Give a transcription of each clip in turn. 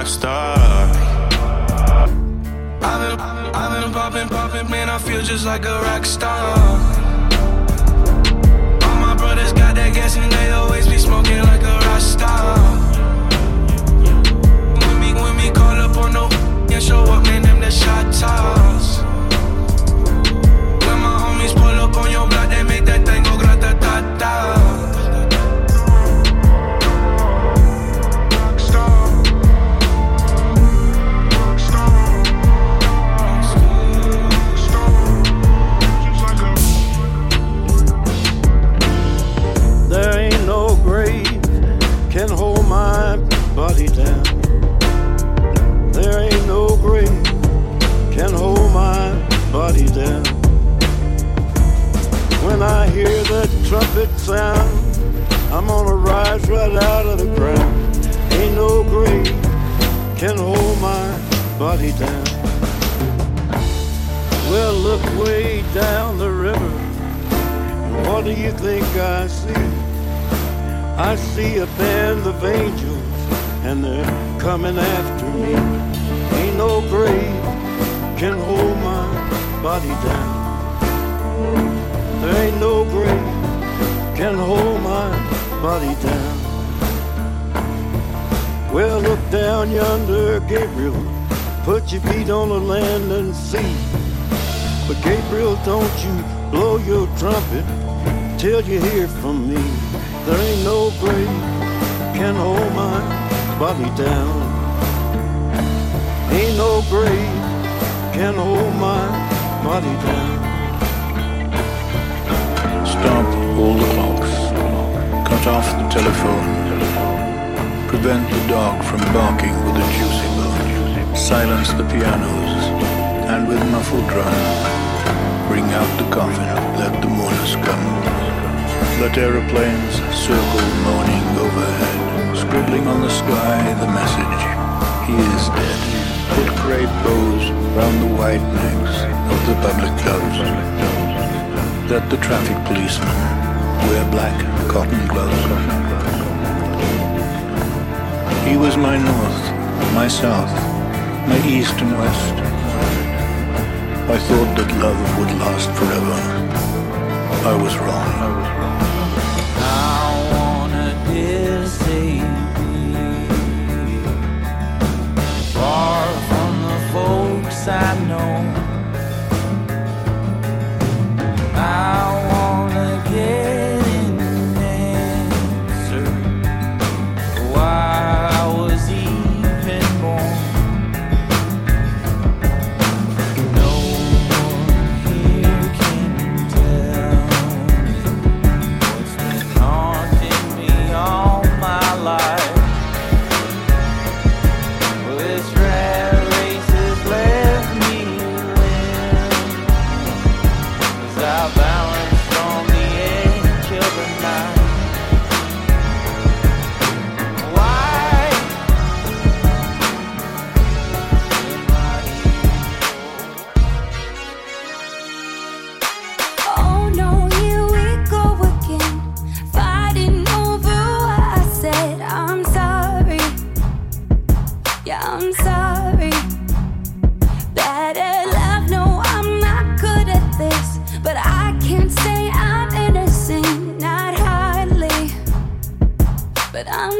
rock star. I've been, I've been, popping, popping, man. I feel just like a rock star. All my brothers got that gas and they always be smoking like a rock star. When me, when me call up on no and show up, man, them the shot toss. Down. There ain't no grave can hold my body down. When I hear that trumpet sound, I'm gonna rise right out of the ground. Ain't no grave can hold my body down. Well, look way down the river. What do you think I see? I see a band of angels and they're coming after me. Ain't no grave can hold my body down. There ain't no grave can hold my body down. Well, look down yonder, Gabriel. Put your feet on the land and see. But Gabriel, don't you blow your trumpet till you hear from me. There ain't no grave can hold my body down. Ain't no grave can hold my body down. Stop all the clocks. Cut off the telephone. Prevent the dog from barking with a juicy bone. Silence the pianos. And with muffled drum, bring out the coffin. Let the mourners come. Let aeroplanes circle moaning overhead. Scribbling on the sky the message. He is dead. Put crepe bows round the white necks of the public doves. Let the traffic policemen wear black cotton gloves. He was my north, my south, my east and west. I thought that love would last forever. I was wrong. I I but it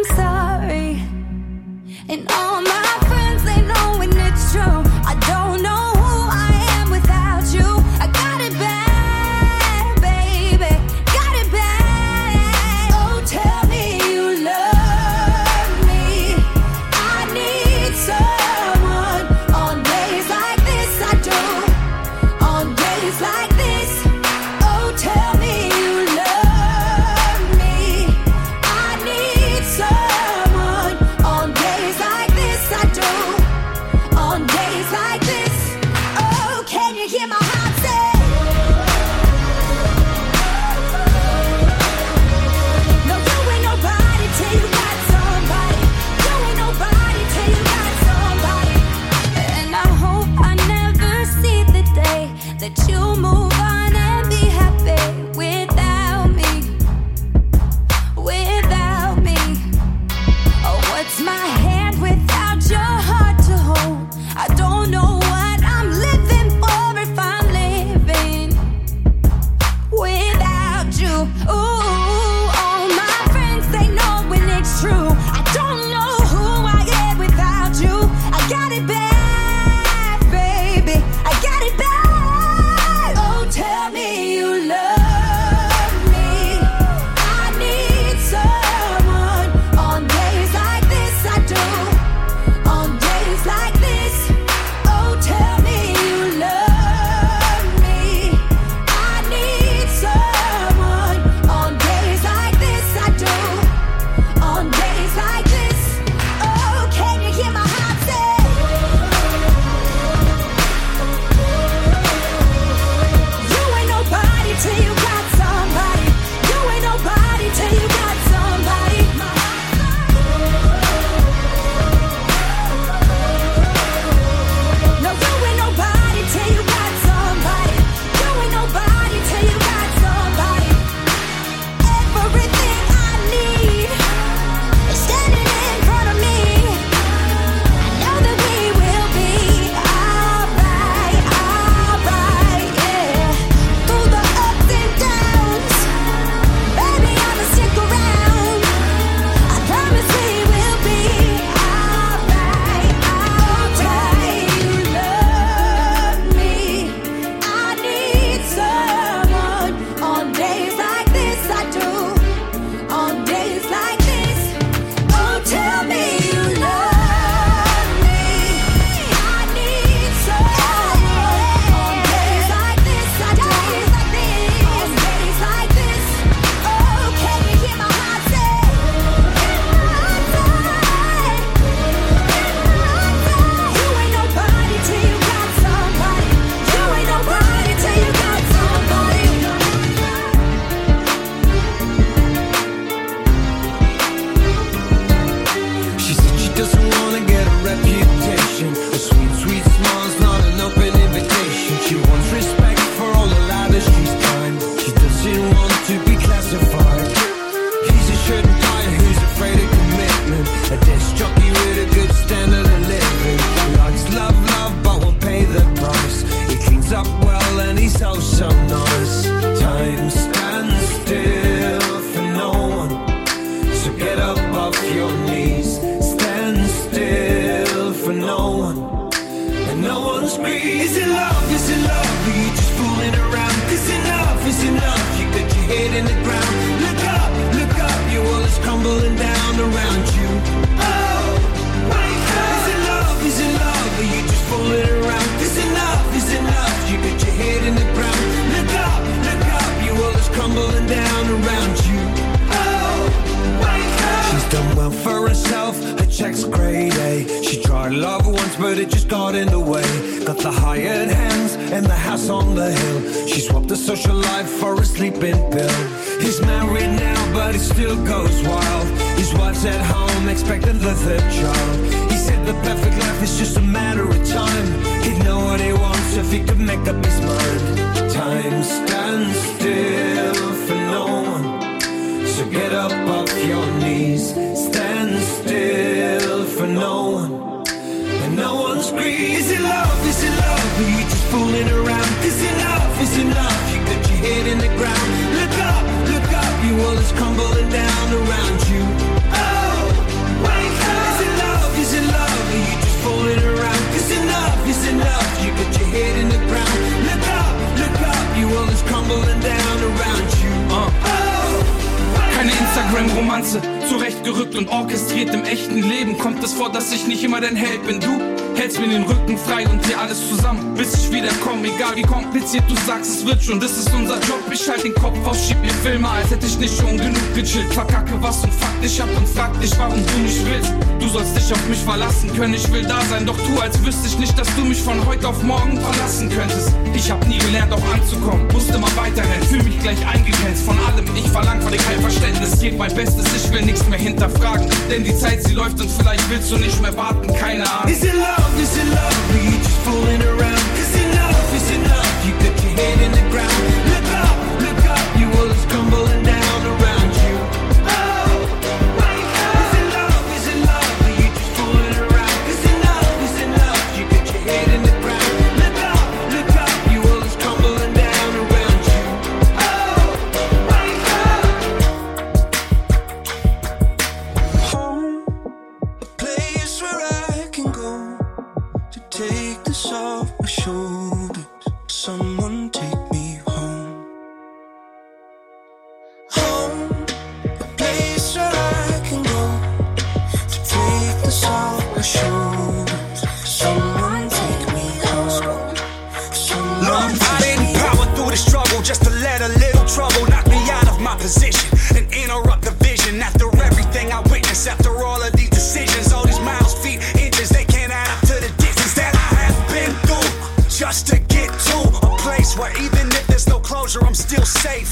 Even if there's no closure, I'm still safe.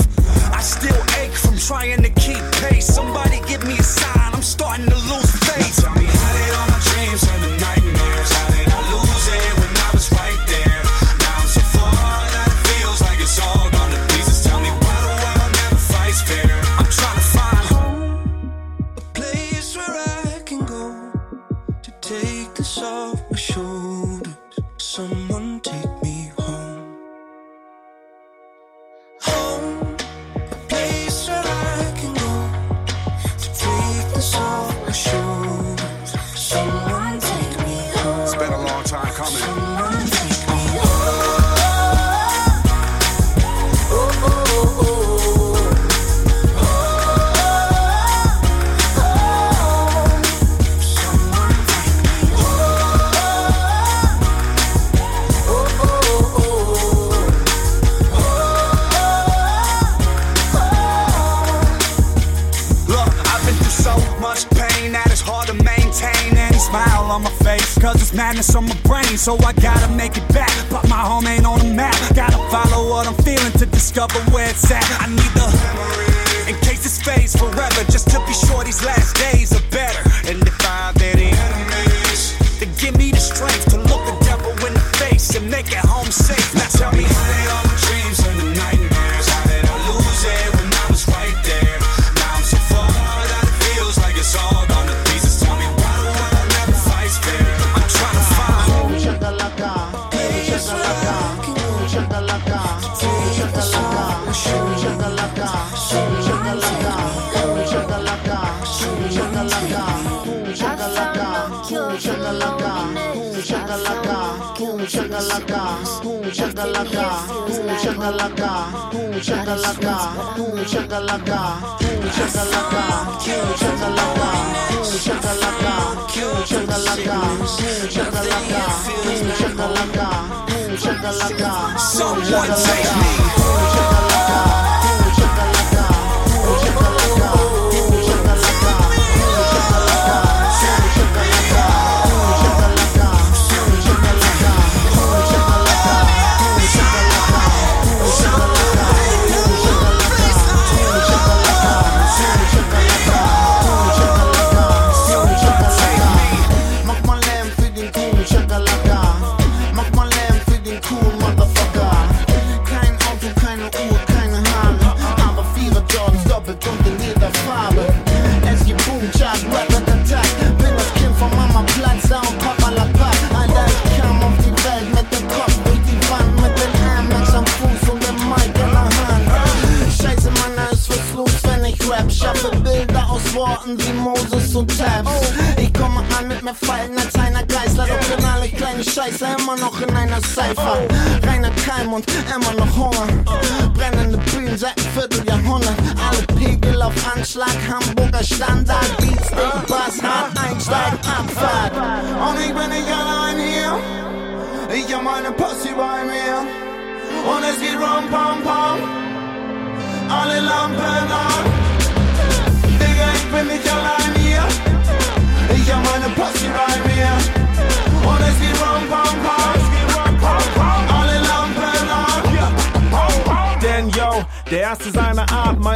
I still ache from trying to keep pace. Somebody give me a sign, I'm starting to lose faith. So I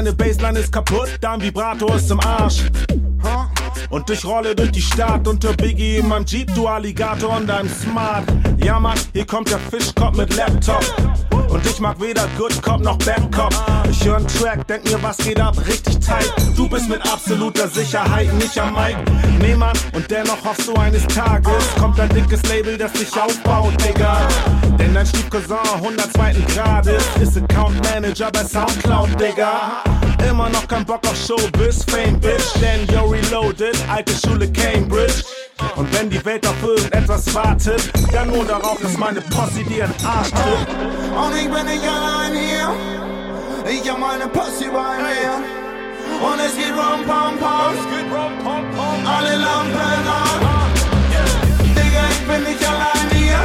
meine Baseline ist kaputt, dein Vibrator ist im Arsch. Und ich rolle durch die Stadt unter Biggie in meinem Jeep, du Alligator und deinem Smart. Ja Mann, hier kommt der Fischkopf mit Laptop. Und ich mag weder Good Cop noch Bad Cop. Ich höre einen Track, denk mir, was geht ab, richtig tight. Du bist mit absoluter Sicherheit nicht am Mic. Nee Mann, und dennoch hoffst du eines Tages kommt ein dickes Label, das dich aufbaut, Digga. Denn dein Stiefcousin 102. Grades ist Account Manager bei Soundcloud, Digga. Immer noch kein Bock auf Showbiz, Fame, Bitch, denn you're reloaded, alte Schule Cambridge. Und wenn die Welt auf irgendetwas wartet, dann nur darauf, dass meine Posse dir den Arsch tritt. Ich bin nicht allein hier. Ich hab meine Posse bei mir. Und es geht rum, pam, pam. Alle Lampen an. Digga, ich bin nicht allein hier.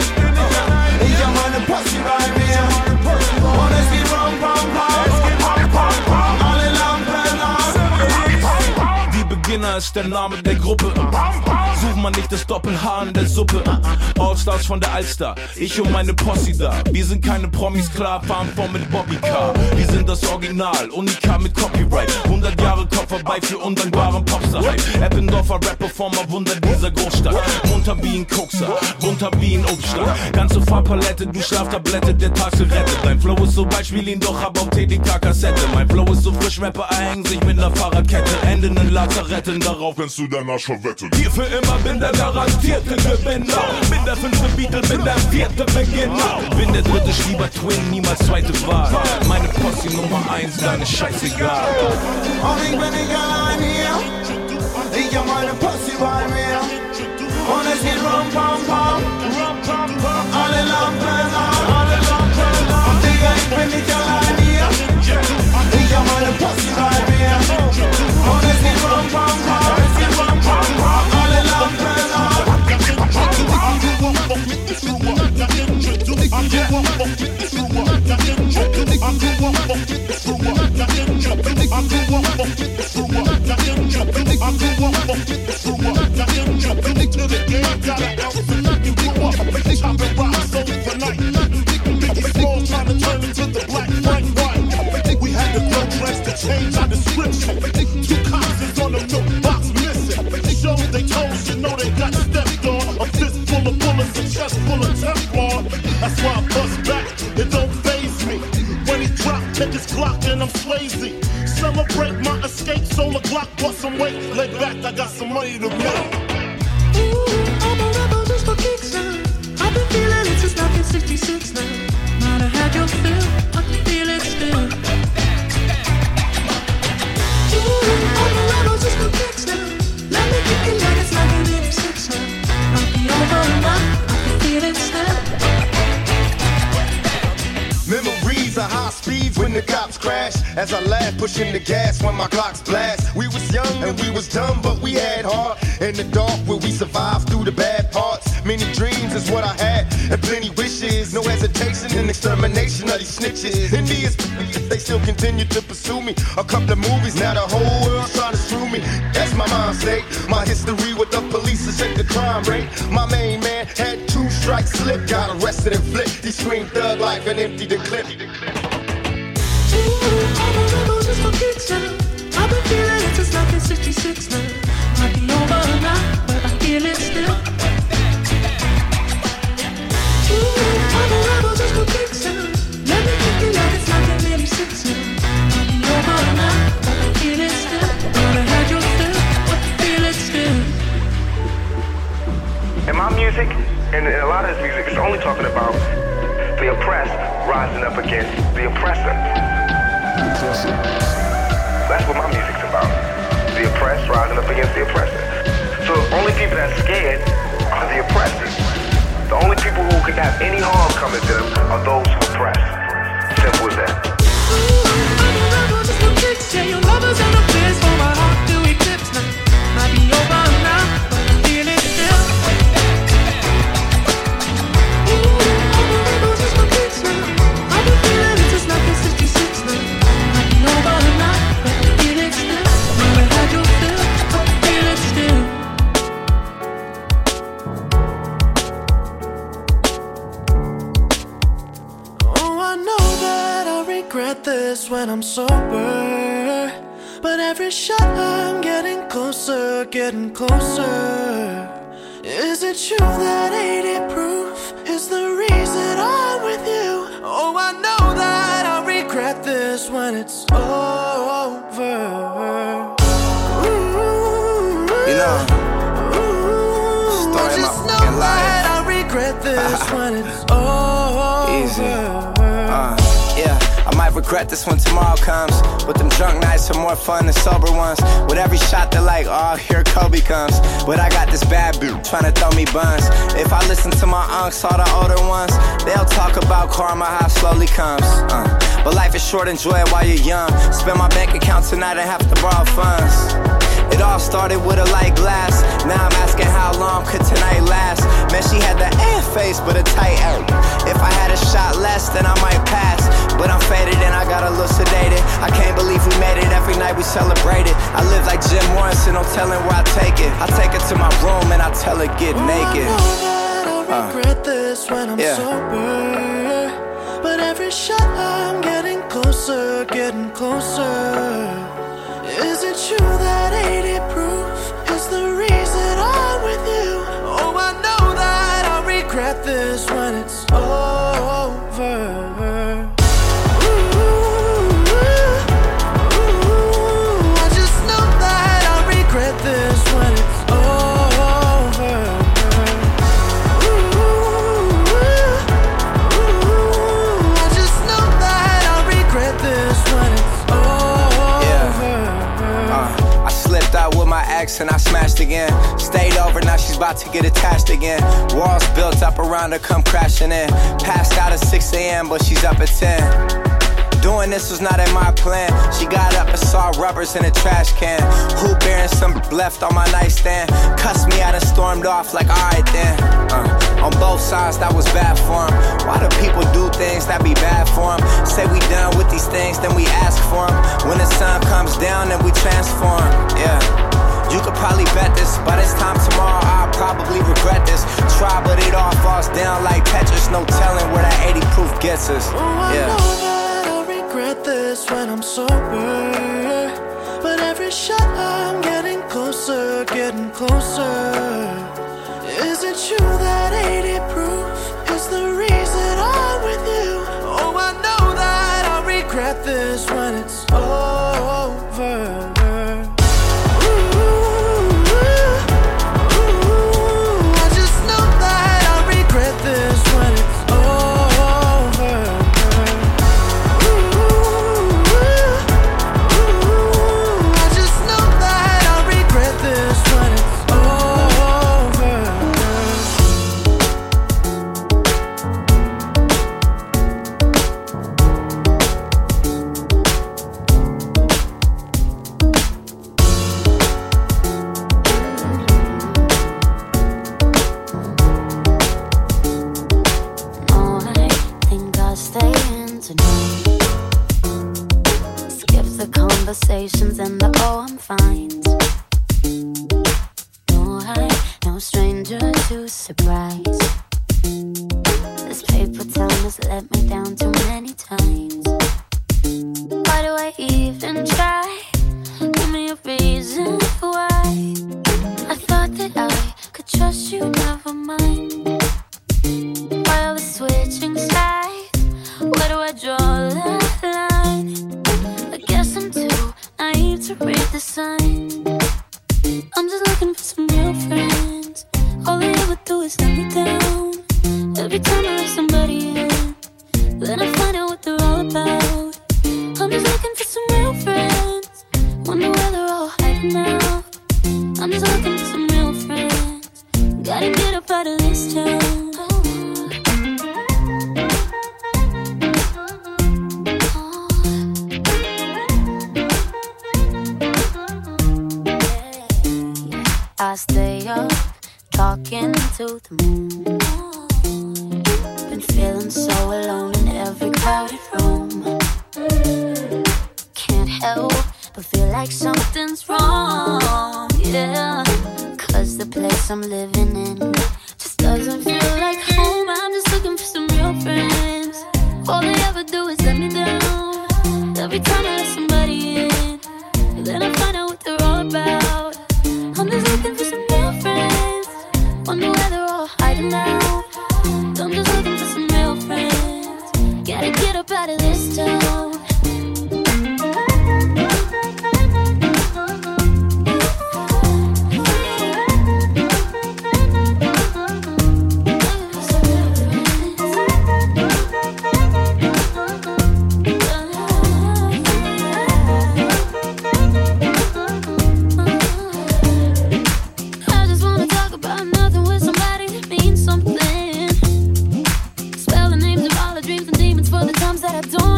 Ich hab meine Posse bei mir. Und es geht rum, pam, pam. Alle Lampen an. Die Beginner ist der Name der Gruppe. Such man nicht das Doppel-H in der Suppe. Allstars von der Alster, ich und meine Posse da. Wir sind keine Promis, klar, fahren vor mit Bobby Car. Wir sind das Original, Unika mit Copyright. 100 Jahre Kopf vorbei für undankbaren Popstar-Hype. Eppendorfer Rap-Performer, Wunder dieser Großstadt. Munter wie ein Kokser, bunter wie ein Obststand. Ganze Farbpalette, du Schlaftablette, der Tag zu rettet. Dein Flow ist so Beispiel ihn doch, hab auf TDK-Kassette. Mein Flow ist so frisch, Rapper erhängen sich mit ner Fahrradkette. Enden in Lazaretten, darauf kannst du dein Arsch verwetten. Hier für immer bin der garantierte Gewinner. Bin der fünfte Beatle, bin der vierte Beginner. Bin der dritte Schieber Twin, niemals zweite Wahl. Meine Posse Nummer eins, deine scheißegal. Und ich bin nicht allein hier. Ich hab meine Posse bei mir. Und es geht rum, pam, pam. Alle Lampen an. Change our description. Two cops is on the milk That's why I bust back. It don't phase me. When he drop, take his Glock and I'm slazy. Celebrate my escape, solar Glock, bust some weight. Lay back, I got some money to make. I'm a rebel just for kicks now. I've been feeling it since 1966 now. Might have had your fill, I can feel it still. Ooh, I'm a rebel just for kicks now. Let me kick it like it's 1986 now. Might be over now, I can feel it when the cops crash. As I laugh, pushing the gas when my clocks blast. We was young and we was dumb, but we had heart. In the dark where we survived through the bad parts. Many dreams is what I had, and plenty wishes. No hesitation in extermination of these snitches. In these, they still continue to pursue me. A couple of movies, now the whole world's trying to screw me. That's my mind state. My history with the police to check the crime rate. My main man had two strikes slip, got arrested and flipped. He screamed thug life and emptied the clip. Oppressed rising up against the oppressor. That's what my music's about. the oppressed rising up against the oppressor. So the only people that's scared are the oppressors. The only people who can have any harm coming to them are those who oppress. Simple as that. Yeah, this when I'm sober. But every shot I'm getting closer, getting closer. Is it true that 80 proof is the reason I'm with you? Oh, I know that I'll regret this when it's over. You know, story Just know that life. I'll regret this when it's I might regret this when tomorrow comes. But them drunk nights are more fun than sober ones. With every shot, they're like, oh, here Kobe comes. But I got this bad bitch trying to throw me buns. If I listen to my unks, all the older ones, they'll talk about karma, how slowly comes. Uh, but life is short, enjoy it while you're young. Spend my bank account tonight and have to borrow funds. It all started with a light glass. Now I'm asking how long could tonight last. Man, she had the air face, but a tight out. If I had a shot less, then I might pass. But I'm faded and I got a little sedated. I can't believe we made it. Every night we celebrated. I live like Jim Morrison, no telling where I take it. I take her to my room and I tell her get naked. I'll uh. regret this when I'm yeah. sober. But every shot I'm getting closer, getting closer. Is it true that 80 and I smashed again. Stayed over, now she's about to get attached again. Walls built up around her, come crashing in. Passed out at 6 a.m., but she's up at 10. Doing this was not in my plan. She got up and saw rubbers in a trash can. Who bearing some left on my nightstand? Cussed me out and stormed off like, alright then. Uh, on both sides, that was bad for 'em. Why do people do things that be bad for 'em? Say we done with these things, then we ask for for 'em. When the sun comes down, then we transform. Yeah. You could probably bet this. By this time tomorrow, I'll probably regret this. Try, but it all falls down like Tetris. No telling where that 80 proof gets us. Oh, I Yeah. know that I'll regret this when I'm sober. But every shot I'm getting closer, getting closer. Is it true that 80 proof the reason I'm with you? Oh, I know that I'll regret this when it's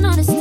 don't understand.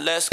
let's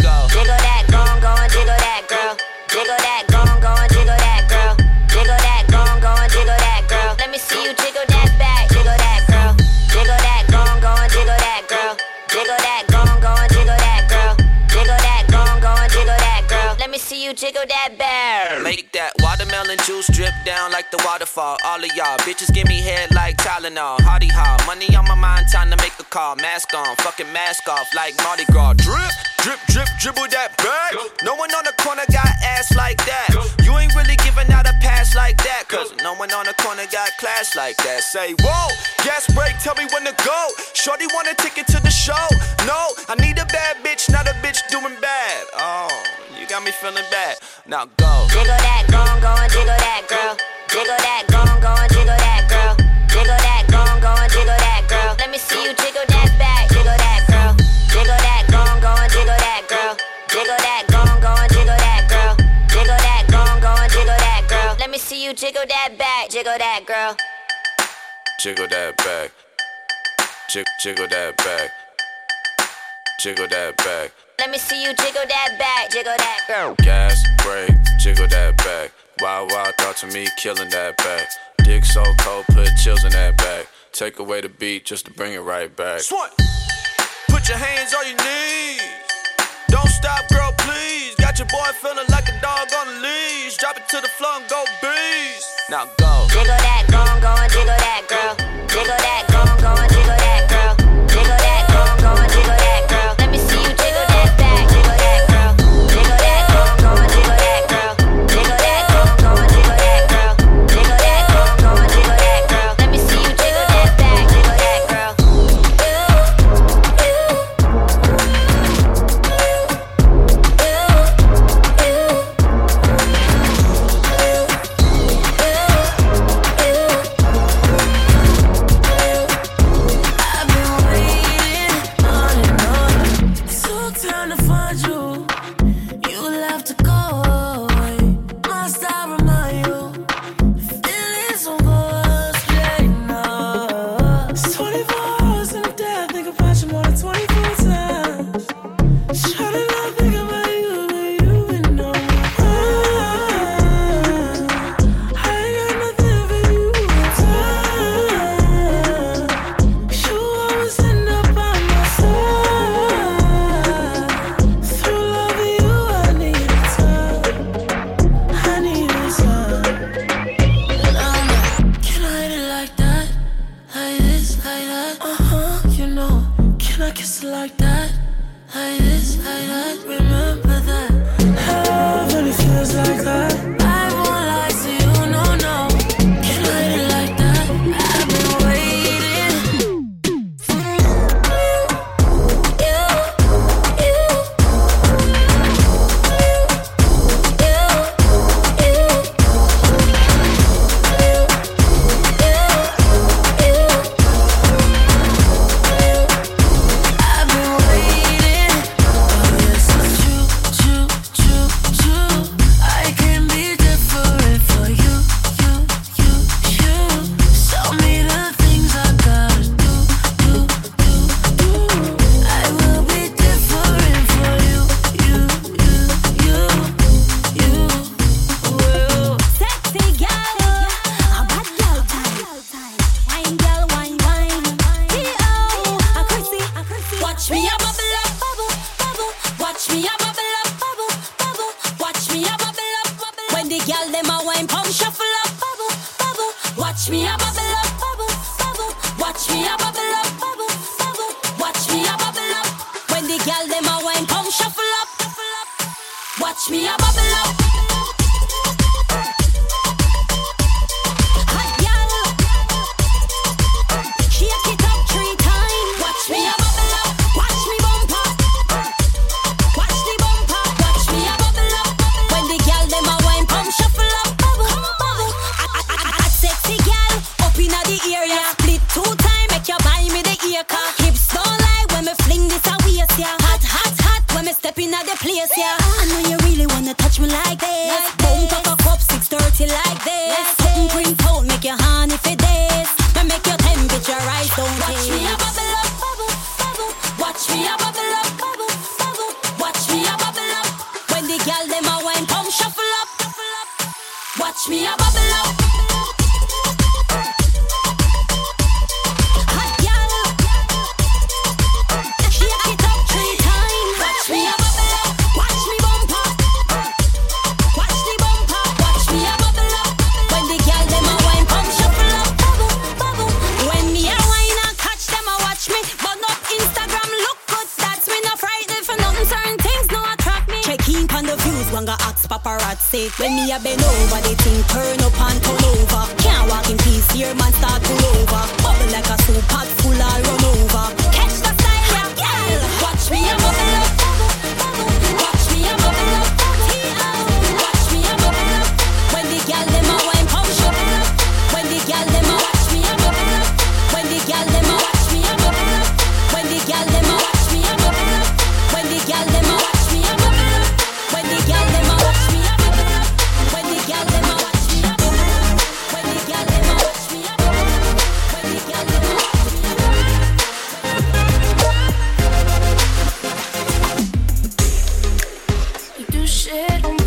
jiggle that back. Jig, jiggle that back. Jiggle that back. Let me see you jiggle that back, jiggle that girl. Gas, brake, jiggle that back. Wild, wild thoughts of me killing that back. Dick so cold, put chills in that back. Take away the beat just to bring it right back. Swat. put your hands on your knees. Don't stop, girl, please. Got your boy feeling like a dog on a leash. Drop it to the floor and go beast. Now go. Jiggle that, go, go, and jiggle that, girl. Jiggle that shit.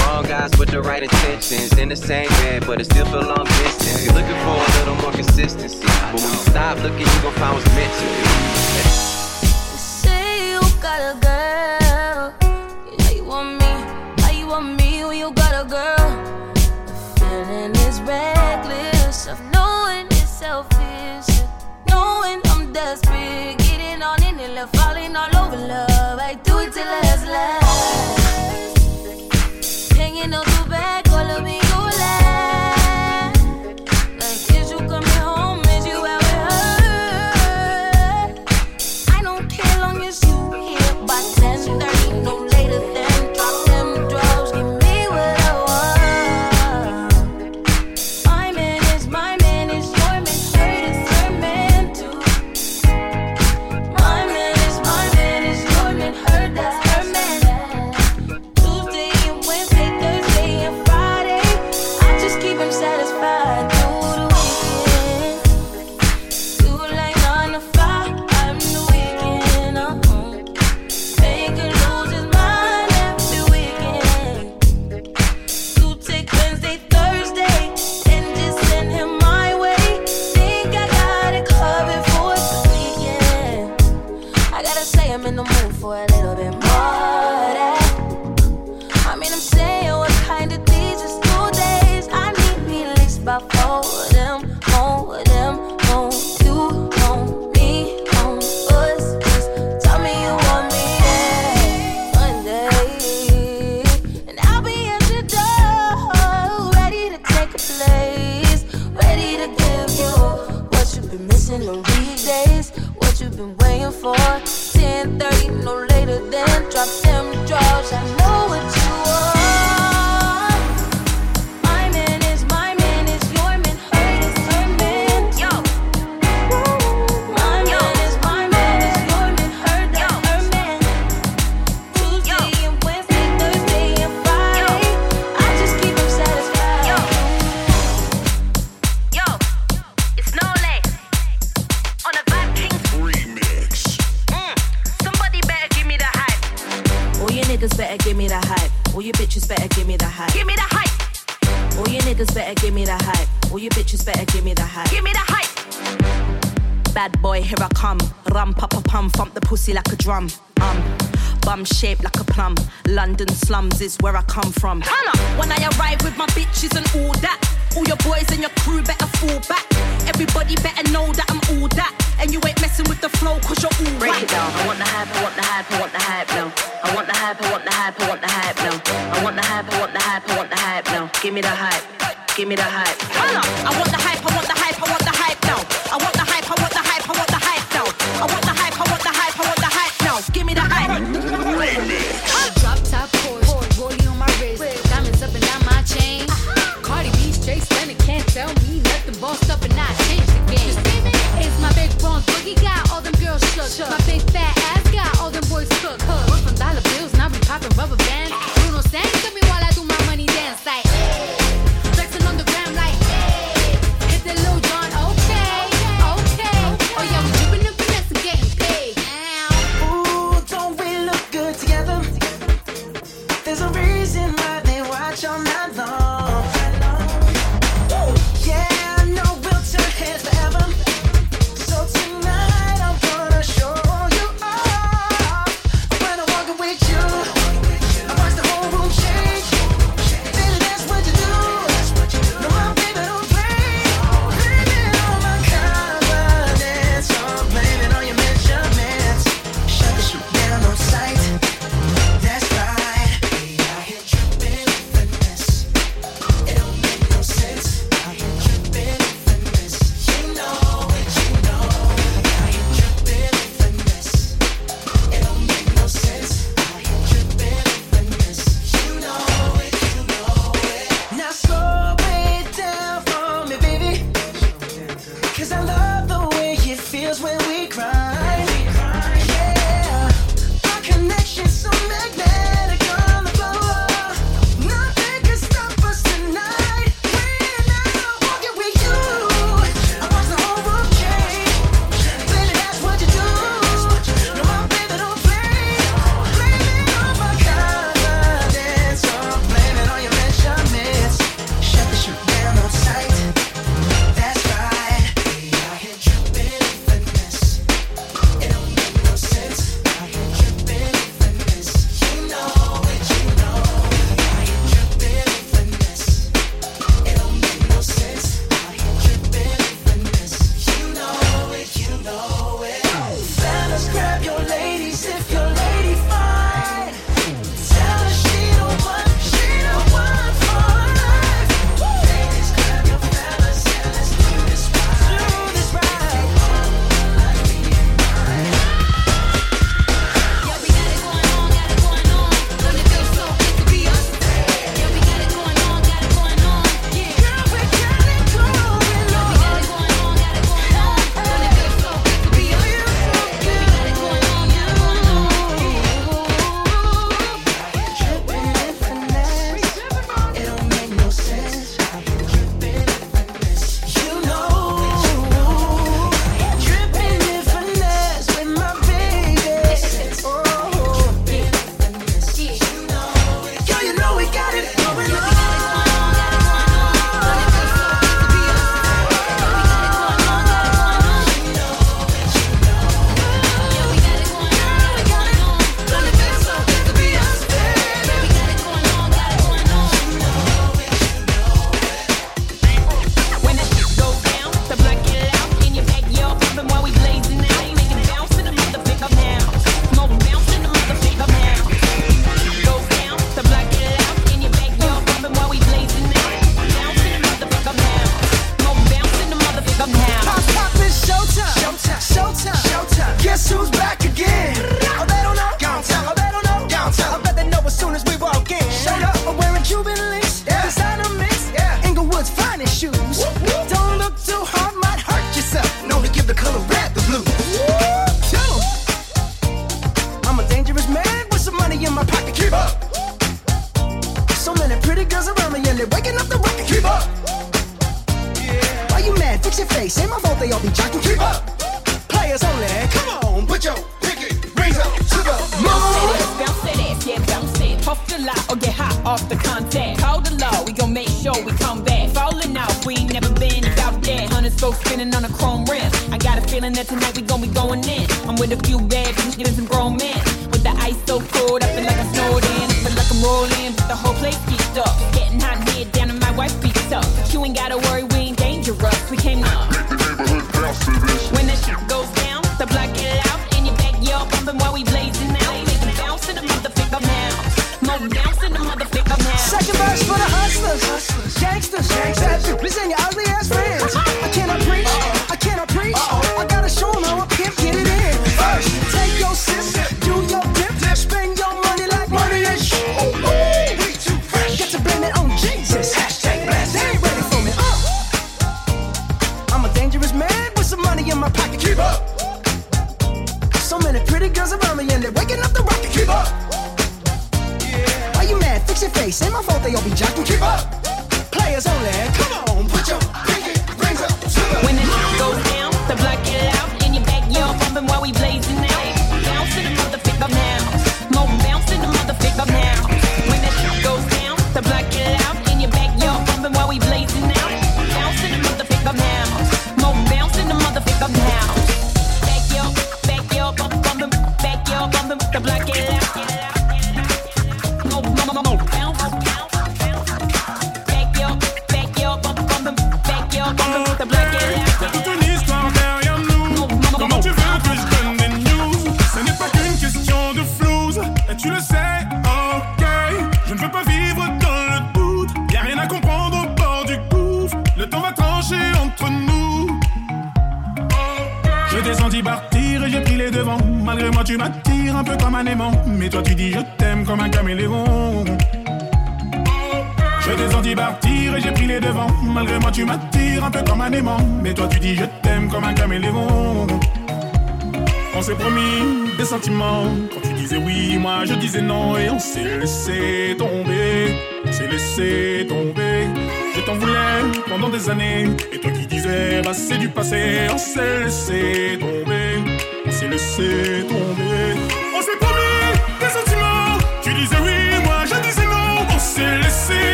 wrong guys with the right intentions. In the same bed, but it still feel long distance. You're looking for a little more consistency. But when you stop looking, you gon' find what's meant to be. Say you got a girl. You know you want me. How you want me when you got a girl? The feeling is real. is where I come from. Hannah, when I arrive with my bitches and all that, all your boys and your crew better fall back. Everybody better know that I'm all that, and you ain't messing with the flow cause you're all Break right. it down. I want the hype, I want the hype, I want the hype now. I want the hype, I want the hype, I want the hype now. I want the hype, I want the hype, I want the hype now. Give me the hype, give me the hype. Hannah, I want the girls around me and they're waking up the rocket. Keep up. Yeah. Why you mad? Fix your face. Ain't my fault they all be jocking. Keep up. Players only. Come on, put your pinky rings up to the moon. Bounce it, ass, yeah, bounce it. Puff the lot or get hot off the contact. Call the law, we gon' make sure we come back. Falling out, we ain't never been about that. Hundred folks spinning on a chrome rim. I got a feeling that tonight we gon' be going in. I'm with a few bad bitches, getting some grown men. With the ice so cold, I feel like I'm snowed in. I feel like I'm rolling, but the whole place hustlers, gangsters.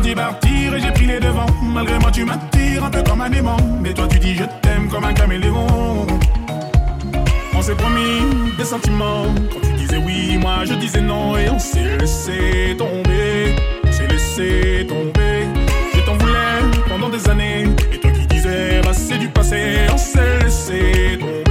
senti partir et j'ai pris les devants. Malgré moi, tu m'attires un peu comme un aimant. Mais toi, tu dis je t'aime comme un caméléon. On s'est promis des sentiments. Quand tu disais oui, moi je disais non. Et on s'est laissé tomber. On s'est laissé tomber. Je t'en voulais pendant des années. Et toi qui disais, bah c'est du passé. On s'est laissé tomber.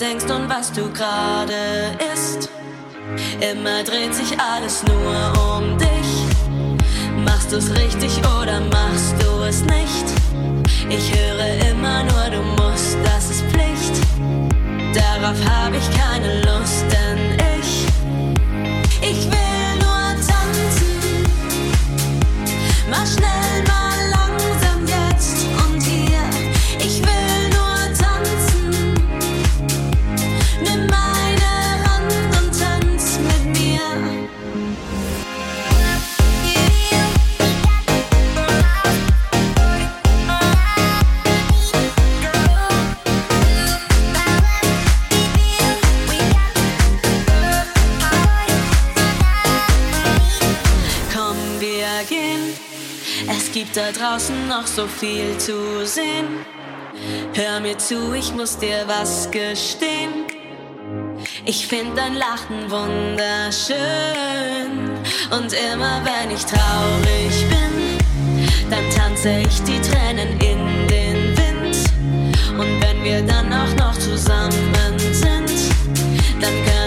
denkst und was du gerade isst. Immer dreht sich alles nur um dich. Machst du's richtig oder machst du es nicht? Ich höre immer nur, du musst, das ist Pflicht. Darauf habe ich keine Lust, denn ich, ich will nur tanzen. Mach schnell. draußen noch so viel zu sehen. Hör mir zu, ich muss dir was gestehen. Ich find dein Lachen wunderschön. Und immer wenn ich traurig bin, dann tanze ich die Tränen in den Wind. Und wenn wir dann auch noch zusammen sind, dann können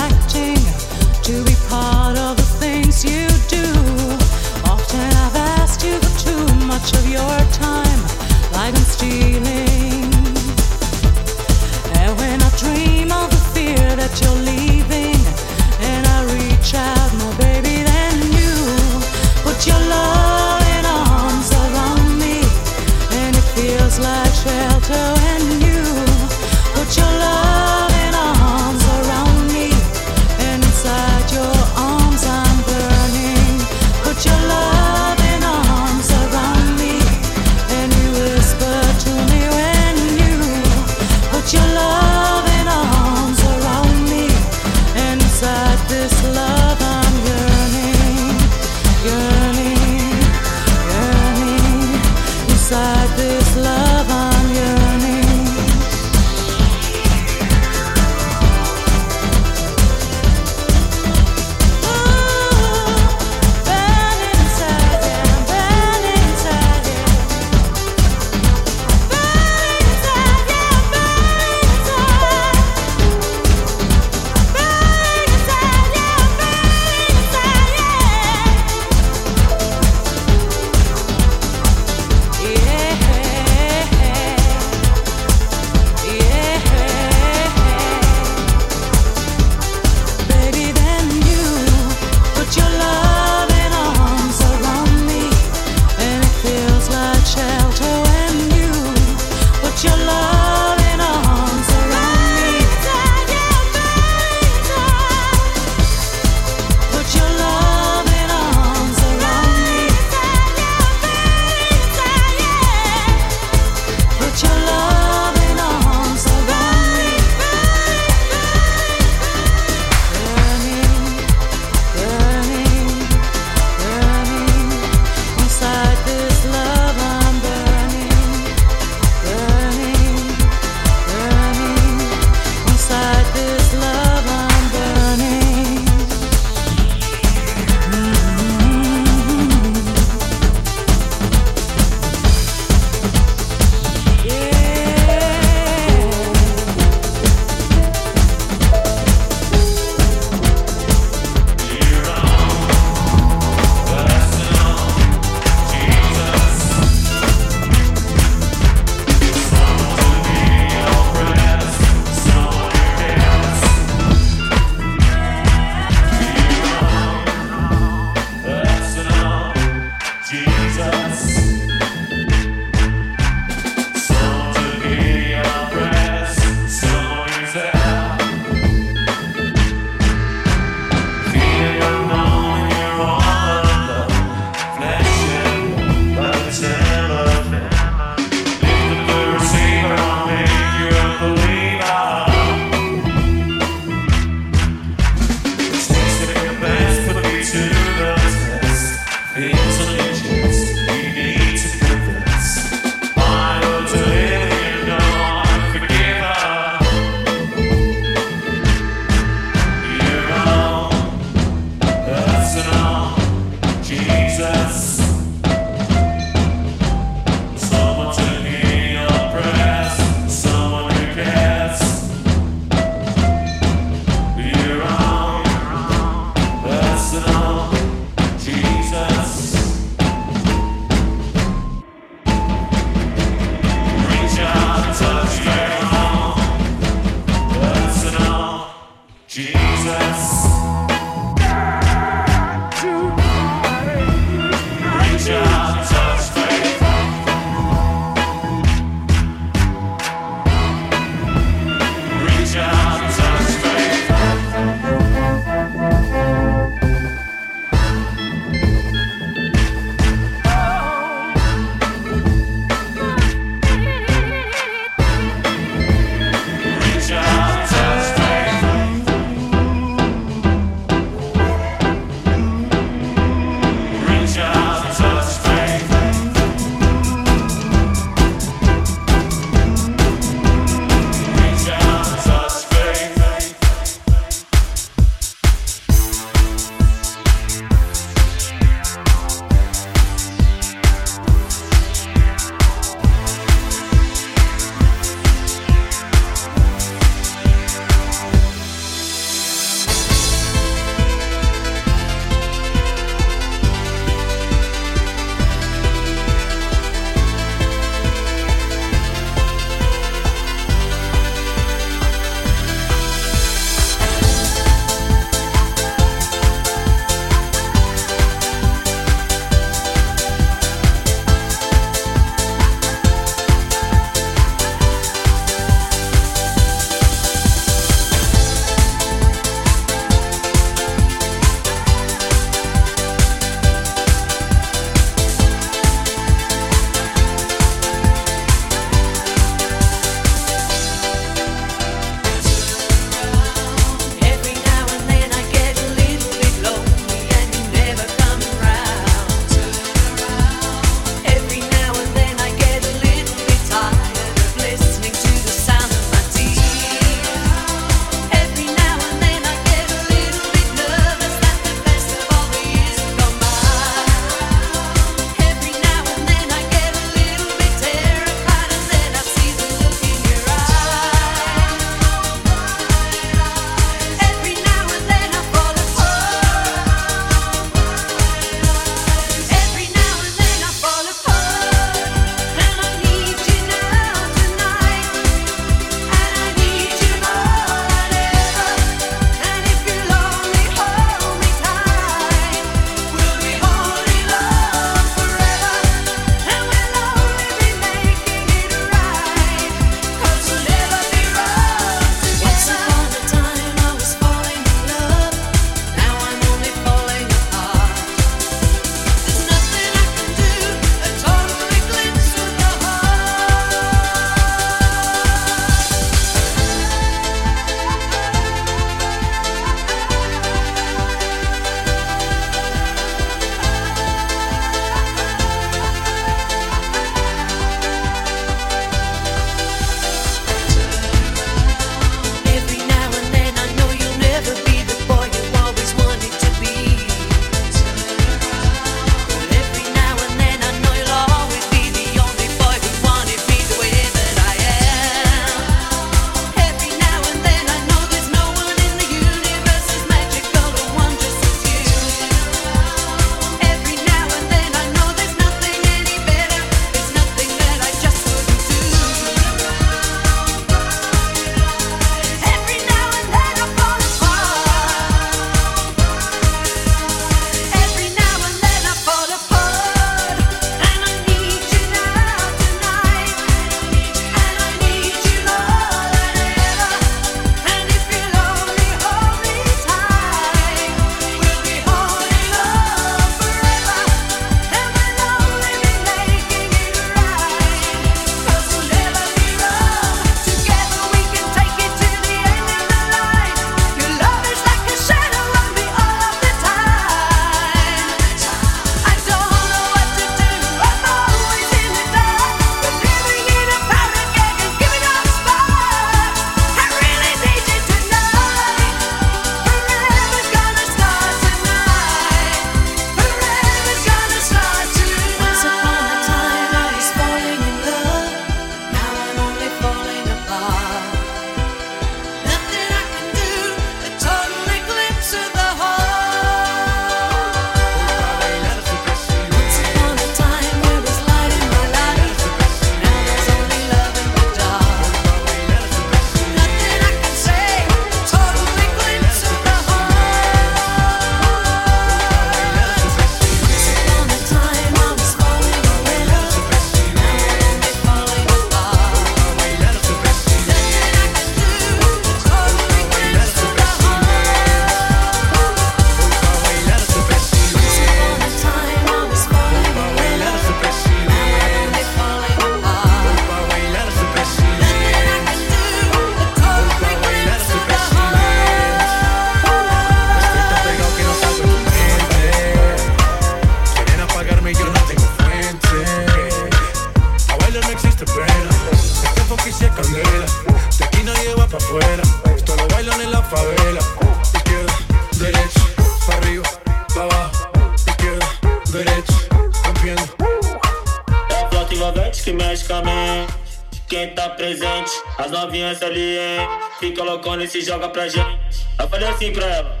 se joga pra gente. Eu falei assim pra ela.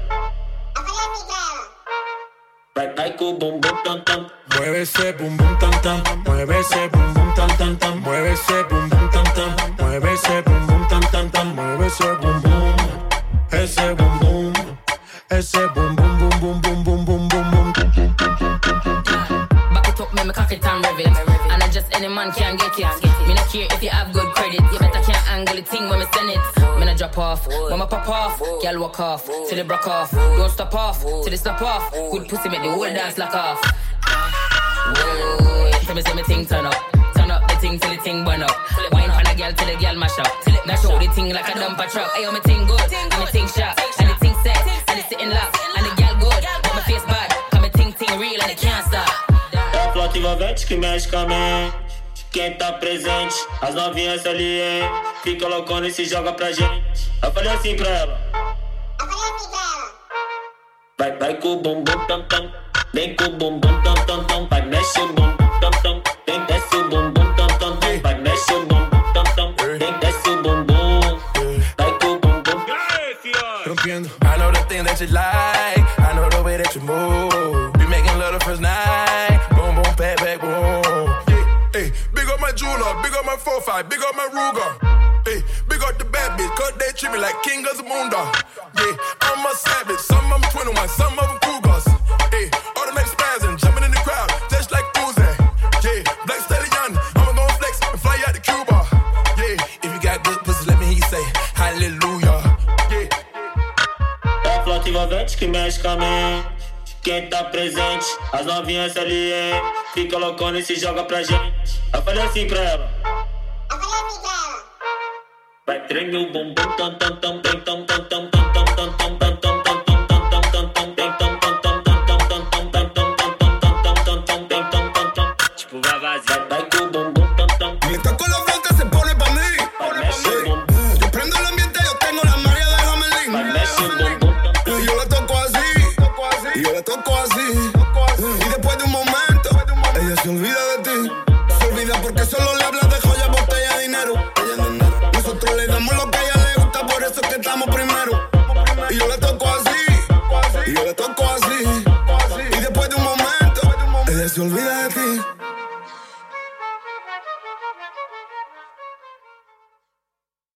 Gal walk off, till they broke off. Don't stop off, till they snap off. Good pussy make the whole dance lock off. Tell me, see me thing turn up. Turn up the thing till the thing burn up. Wine on a girl till the girl mash up. Now show the thing like a dumper truck. Hey, oh, me ting good, and me ting sharp, and the ting set, and it's sitting locked, and the girl good, but my face bad, me ting ting real and it can't stop. É plot que mexe com a mente. Quem tá presente, as novinhas ali, hein? Fica loucona e se joga pra gente. Eu falei assim pra ela. boom boom boom boom. Then go boom boom boom. novinhas ali, hein? Fica loucona e se joga pra gente. Eu falei assim pra ela. Eu falei assim pra ela. Vai tremer o bumbum, tan, tan,